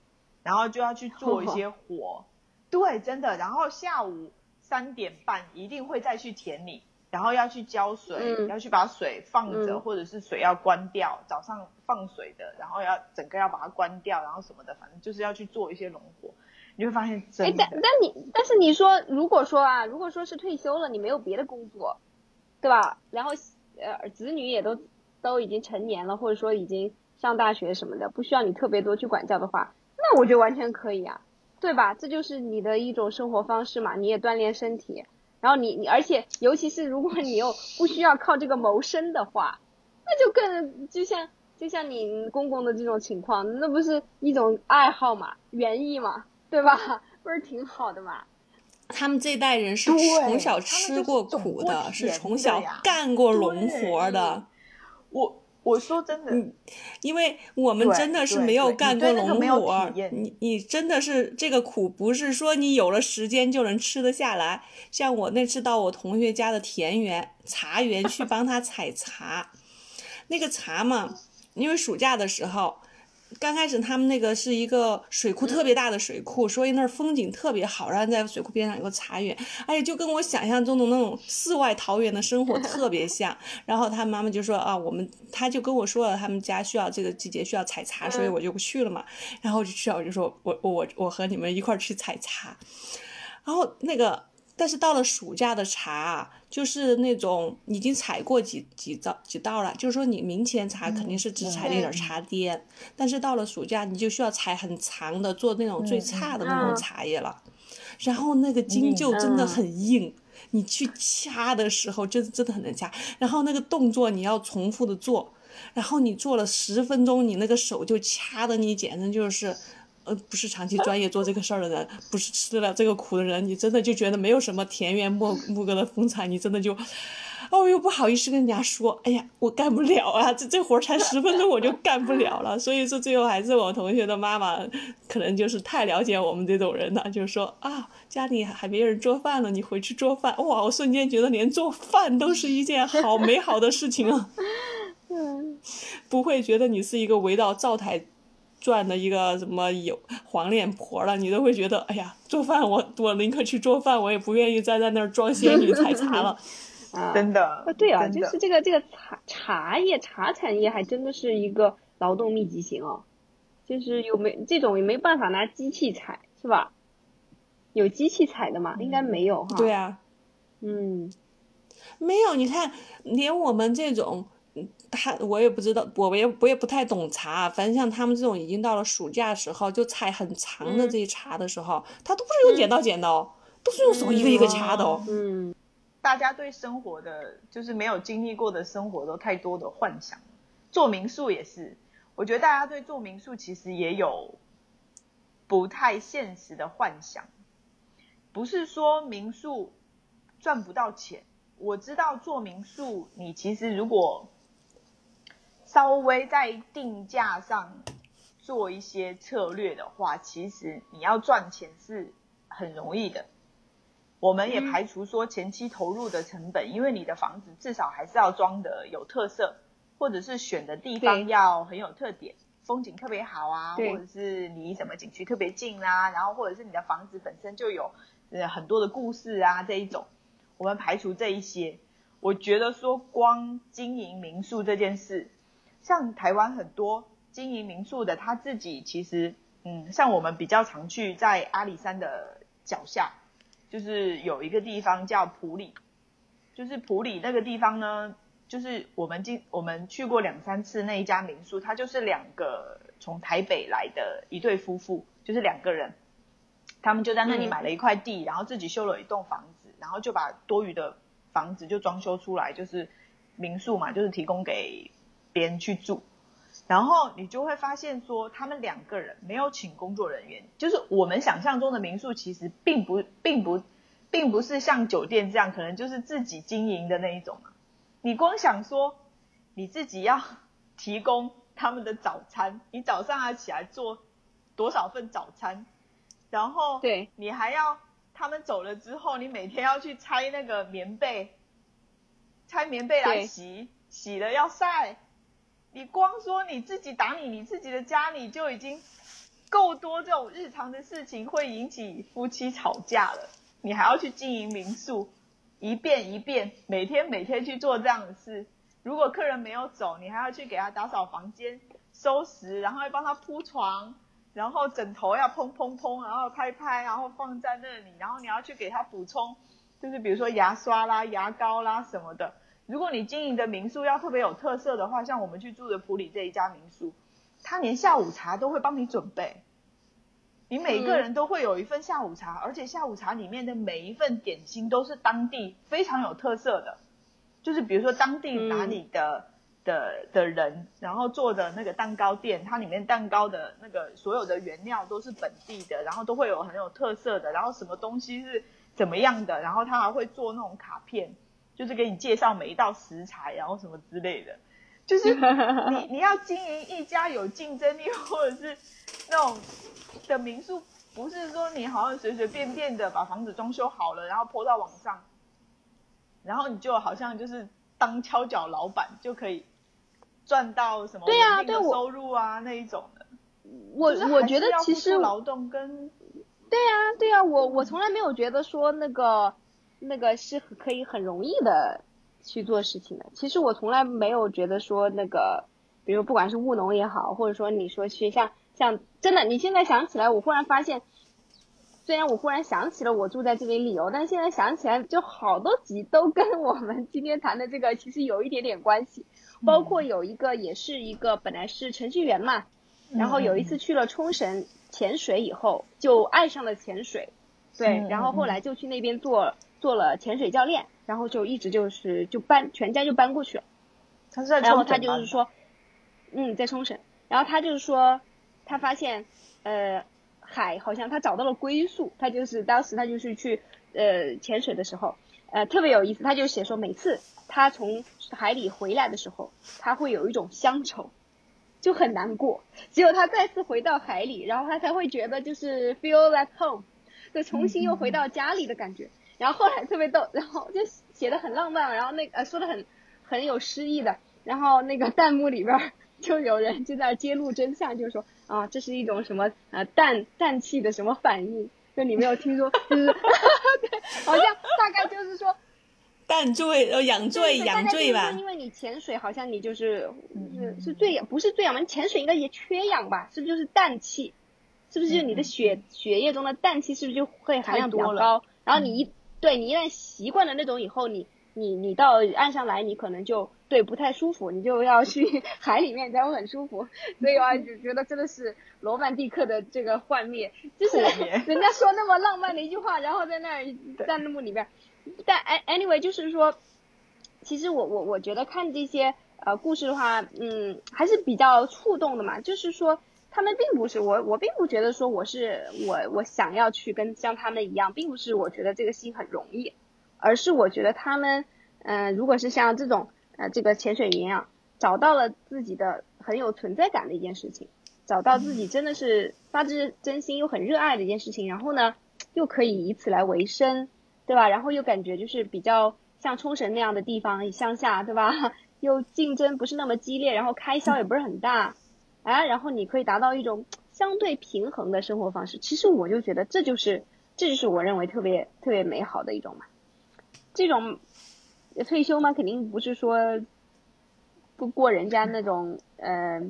然后就要去做一些活。对，真的。然后下午三点半一定会再去田里，然后要去浇水，嗯要去把水放着，嗯或者是水要关掉。早上放水的，然后要整个要把它关掉，然后什么的，反正就是要去做一些农活。你会发现哎，但，但你但是你说，如果说啊，如果说是退休了，你没有别的工作，对吧？然后呃，子女也都都已经成年了，或者说已经上大学什么的，不需要你特别多去管教的话，那我觉得完全可以啊，对吧？这就是你的一种生活方式嘛，你也锻炼身体，然后你你而且尤其是如果你又不需要靠这个谋生的话，那就更就像就像你公公的这种情况，那不是一种爱好嘛，园艺嘛，对吧？不是挺好的嘛？他们这代人是从小吃过苦的，是从小干过农活的。我我说真的，嗯因为我们真的是没有干过农活你你真的是这个苦，不是说你有了时间就能吃得下来。像我那次到我同学家的田园茶园去帮他采茶，那个茶嘛，因为暑假的时候。刚开始他们那个是一个水库特别大的水库，所以那儿风景特别好，然后在水库边上有个茶园，而且就跟我想象中的那种世外桃源的生活 特别像。然后他妈妈就说啊，我们他就跟我说了，他们家需要这个季节需要采茶，所以我就去了嘛。然后我就去了，我就说我我我和你们一块儿去采茶。然后那个，但是到了暑假的茶啊，就是那种已经采过几几道几道了，就是说你明前茶肯定是只采那点儿茶颠，但是到了暑假你就需要采很长的，做那种最差的那种嗯茶叶了。然后那个筋就真的很硬，你去掐的时候真真的很难掐。然后那个动作你要重复的做，然后你做了十分钟，你那个手就掐的你简直就是。呃，不是长期专业做这个事儿的人，不是吃得了这个苦的人，你真的就觉得没有什么田园牧牧歌的风采，你真的就，哦，又不好意思跟人家说，哎呀，我干不了啊，这这活儿才十分钟我就干不了了。所以说最后还是我同学的妈妈，可能就是太了解我们这种人了，就是说啊，家里还没人做饭了，你回去做饭，哇，我瞬间觉得连做饭都是一件好美好的事情啊，嗯，不会觉得你是一个围绕灶台。转的一个什么有黄脸婆了，你都会觉得，哎呀，做饭我我宁可去做饭，我也不愿意再在那儿装仙女采茶了。啊，真的啊，对啊，就是这个这个茶茶叶茶产业还真的是一个劳动密集型哦，就是有没这种也没办法拿机器采是吧？有机器采的吗？应该没有哈。对啊，嗯，没有，你看，连我们这种，嗯他我也不知道，我也我也不太懂茶，反正像他们这种已经到了暑假时候就采很长的这些茶的时候，他都不是用剪刀剪的哦，都是用手一个一个掐的哦。嗯，大家对生活的，就是没有经历过的生活，都太多的幻想。做民宿也是，我觉得大家对做民宿其实也有不太现实的幻想。不是说民宿赚不到钱，我知道做民宿，你其实如果稍微在定价上做一些策略的话，其实你要赚钱是很容易的。我们也排除说前期投入的成本，因为你的房子至少还是要装的有特色，或者是选的地方要很有特点，风景特别好啊，或者是离什么景区特别近啊，然后或者是你的房子本身就有呃很多的故事啊这一种，我们排除这一些。我觉得说光经营民宿这件事，像台湾很多经营民宿的，他自己其实，嗯，像我们比较常去在阿里山的脚下，就是有一个地方叫普里，就是普里那个地方呢，就是我们经我们去过两三次那一家民宿，它就是两个从台北来的一对夫妇，就是两个人，他们就在那里买了一块地，然后自己修了一栋房子，然后就把多余的房子就装修出来，就是民宿嘛，就是提供给别人去住。然后你就会发现说，他们两个人没有请工作人员，就是我们想象中的民宿其实并不并不并不是像酒店这样，可能就是自己经营的那一种嘛。你光想说你自己要提供他们的早餐，你早上要起来做多少份早餐，然后对你还要他们走了之后，你每天要去拆那个棉被，拆棉被来洗，洗了要晒。你光说你自己打理你自己的家里就已经够多这种日常的事情会引起夫妻吵架了，你还要去经营民宿，一遍一遍，每天每天去做这样的事。如果客人没有走，你还要去给他打扫房间、收拾，然后要帮他铺床，然后枕头要砰砰砰，然后拍拍，然后放在那里，然后你要去给他补充，就是比如说牙刷啦、牙膏啦什么的。如果你经营的民宿要特别有特色的话，像我们去住的普里这一家民宿，他连下午茶都会帮你准备，你每个人都会有一份下午茶，而且下午茶里面的每一份点心都是当地非常有特色的，就是比如说当地哪里的、的的人，然后做的那个蛋糕店，它里面蛋糕的那个所有的原料都是本地的，然后都会有很有特色的，然后什么东西是怎么样的，然后他还会做那种卡片。就是给你介绍每一道食材，然后什么之类的，就是你 你要经营一家有竞争力或者是那种的民宿，不是说你好像随随便便的把房子装修好了，然后泼到网上，然后你就好像就是当敲脚老板就可以赚到什么对啊稳定的收入啊那一种的。我我觉得其实劳动跟对啊、对啊、我我从来没有觉得说那个那个是可以很容易的去做事情的。其实我从来没有觉得说那个，比如不管是务农也好，或者说你说去像像真的，你现在想起来，我忽然发现，虽然我忽然想起了我住在这里理由，但现在想起来，就好多集都跟我们今天谈的这个其实有一点点关系。包括有一个也是一个本来是程序员嘛，然后有一次去了冲绳潜水以后，就爱上了潜水，对，嗯然后后来就去那边做做了潜水教练，然后就一直就是就搬全家就搬过去了。他是在然后他就是说，嗯，在冲绳，然后他就是说，他发现呃海好像他找到了归宿，他就是当时他就是去呃潜水的时候，呃特别有意思，他就写说每次他从海里回来的时候，他会有一种乡愁。就很难过，只有他再次回到海里，然后他才会觉得就是 feel like home，就重新又回到家里的感觉。然后后来特别逗，然后就写的很浪漫，然后那个呃说的很很有诗意的，然后那个弹幕里边儿就有人就在揭露真相，就是说啊这是一种什么呃氮氮气的什么反应，就你没有听说，就是 对，好像大概就是说 氮醉呃氧醉对氧醉吧因为你潜水好像你就是是是最氧，不是最氧嘛？你潜水应该也缺氧吧？是不是就是氮气？是不是就你的血、血液中的氮气是不是就会含量比较高？然后你一、对你一旦习惯了那种以后，你你你到岸上来，你可能就对不太舒服，你就要去 海里面才会很舒服。所以啊，就觉得真的是罗曼蒂克的这个幻灭，就是人家说那么浪漫的一句话，然后在那儿 弹幕里边。但 a- anyway 就是说，其实我我我觉得看这些呃故事的话，嗯，还是比较触动的嘛。就是说，他们并不是我我并不觉得说我是我我想要去跟像他们一样，并不是我觉得这个戏很容易，而是我觉得他们嗯、如果是像这种呃这个潜水员啊，找到了自己的很有存在感的一件事情，找到自己真的是发自真心又很热爱的一件事情，然后呢又可以以此来维生。对吧？然后又感觉就是比较像冲绳那样的地方，乡下，对吧？又竞争不是那么激烈，然后开销也不是很大，哎，然后你可以达到一种相对平衡的生活方式。其实我就觉得这就是，这就是我认为特别特别美好的一种嘛。这种退休嘛，肯定不是说不过人家那种呃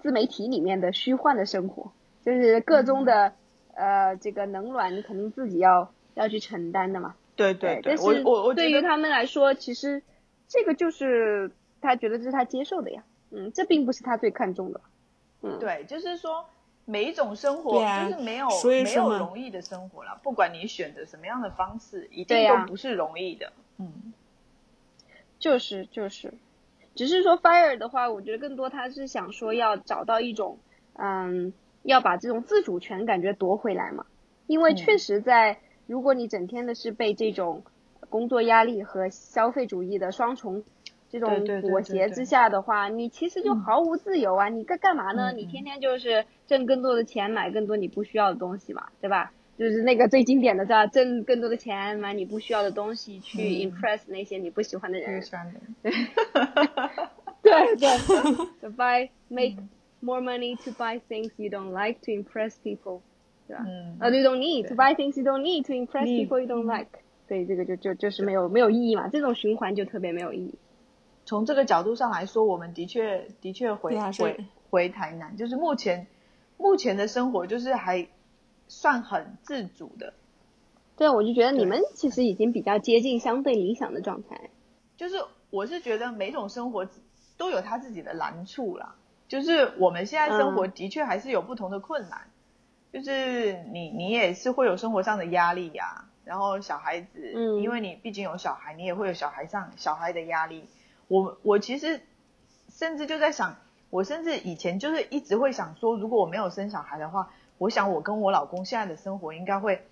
自媒体里面的虚幻的生活，就是各中的、呃这个冷暖，你肯定自己要。要去承担的嘛，对对但是我我我对于他们来说，其实这个就是他觉得这是他接受的呀，嗯，这并不是他最看重的，嗯，对，就是说每一种生活啊就是没有没有容易的生活了，不管你选择什么样的方式，一定都不是容易的。嗯，就是就是，只是说 fire 的话，我觉得更多他是想说要找到一种，嗯，要把这种自主权感觉夺回来嘛。因为嗯。确实在，如果你整天的是被这种工作压力和消费主义的双重这种对对对裹对对挟之下的话，你其实就毫无自由啊！你该干嘛呢？你天天就是挣更多的钱，买更多你不需要的东西嘛，对吧？就是那个最经典的，叫挣更多的钱买你不需要的东西，去嗯 impress 那些你不喜欢的人。对对，to buy make more money to buy things you don't like to impress people，对吧？嗯呃、you don't need to buy things you don't need to impress people you don't like。对，这个就就就是没有没有意义嘛，这种循环就特别没有意义。从这个角度上来说，我们的确的确回啊回回台南，就是目前目前的生活就是还算很自主的，对，我就觉得你们其实已经比较接近相对理想的状态。就是我是觉得每种生活都有他自己的难处啦。就是我们现在生活嗯的确还是有不同的困难，就是你你也是会有生活上的压力呀、然后小孩子，嗯因为你毕竟有小孩，你也会有小孩上小孩的压力。我我其实甚至就在想，我甚至以前就是一直会想说，如果我没有生小孩的话，我想我跟我老公现在的生活应该会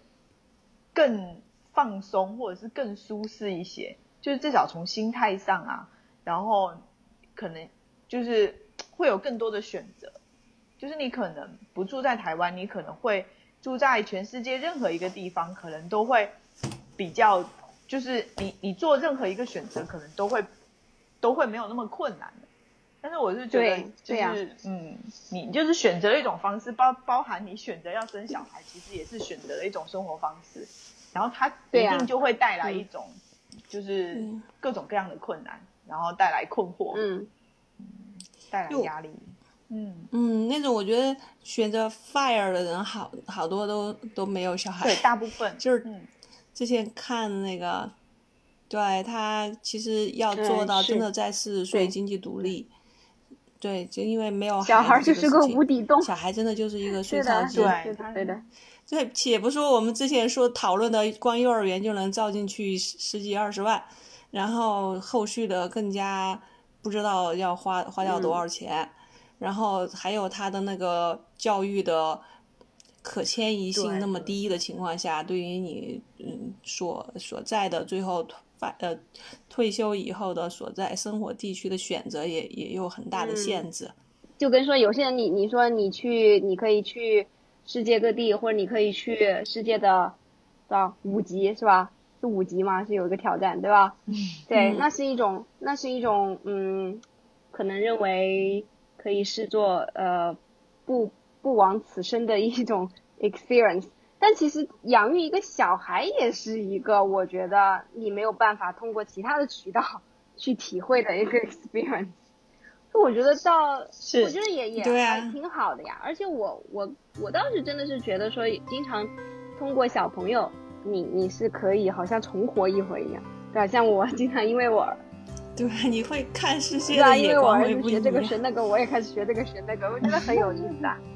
更放松，或者是更舒适一些，就是至少从心态上啊，然后可能就是会有更多的选择，就是你可能不住在台湾，你可能会住在全世界任何一个地方，可能都会比较，就是你你做任何一个选择，可能都会都会没有那么困难的。但是我是觉得，就是嗯，你就是选择一种方式，包包含你选择要生小孩，其实也是选择了一种生活方式，然后它一定就会带来嗯一种就是嗯。各种各样的困难，然后带来困惑，嗯，带来压力，嗯，嗯，那种我觉得选择 fire 的人好好多都都没有小孩。对，大部分。就是嗯。之前看那个，对他其实要做到真的在四十岁经济独立，对，就因为没有小孩就是个无底洞。小孩真的就是一个 碎对的，钞机。对对的，对的。这且不说我们之前说讨论的，光幼儿园就能造进去十十几二十万，然后后续的更加不知道要花花掉多少钱，然后还有他的那个教育的可迁移性那么低的情况下，对于你嗯所所在的最后发呃退休以后的所在生活地区的选择也也有很大的嗯限制。就跟说有些人你你说你去你可以去世界各地，或者你可以去世界的啊五级是吧？是五级吗？是有一个挑战对吧？对，嗯那是一种那是一种嗯，可能认为可以视作呃不不枉此生的一种 experience。但其实养育一个小孩也是一个，我觉得你没有办法通过其他的渠道 去体会的一个 experience。就我觉得到，是我觉得也也还挺好的呀。而且我我我倒是真的是觉得说，经常通过小朋友，你你是可以好像重活一回一样，对吧？像我经常因为我 对？你会看世界对啊，因为我儿子学这个。学那个，我也开始学这个学那个，我觉得很有意思啊。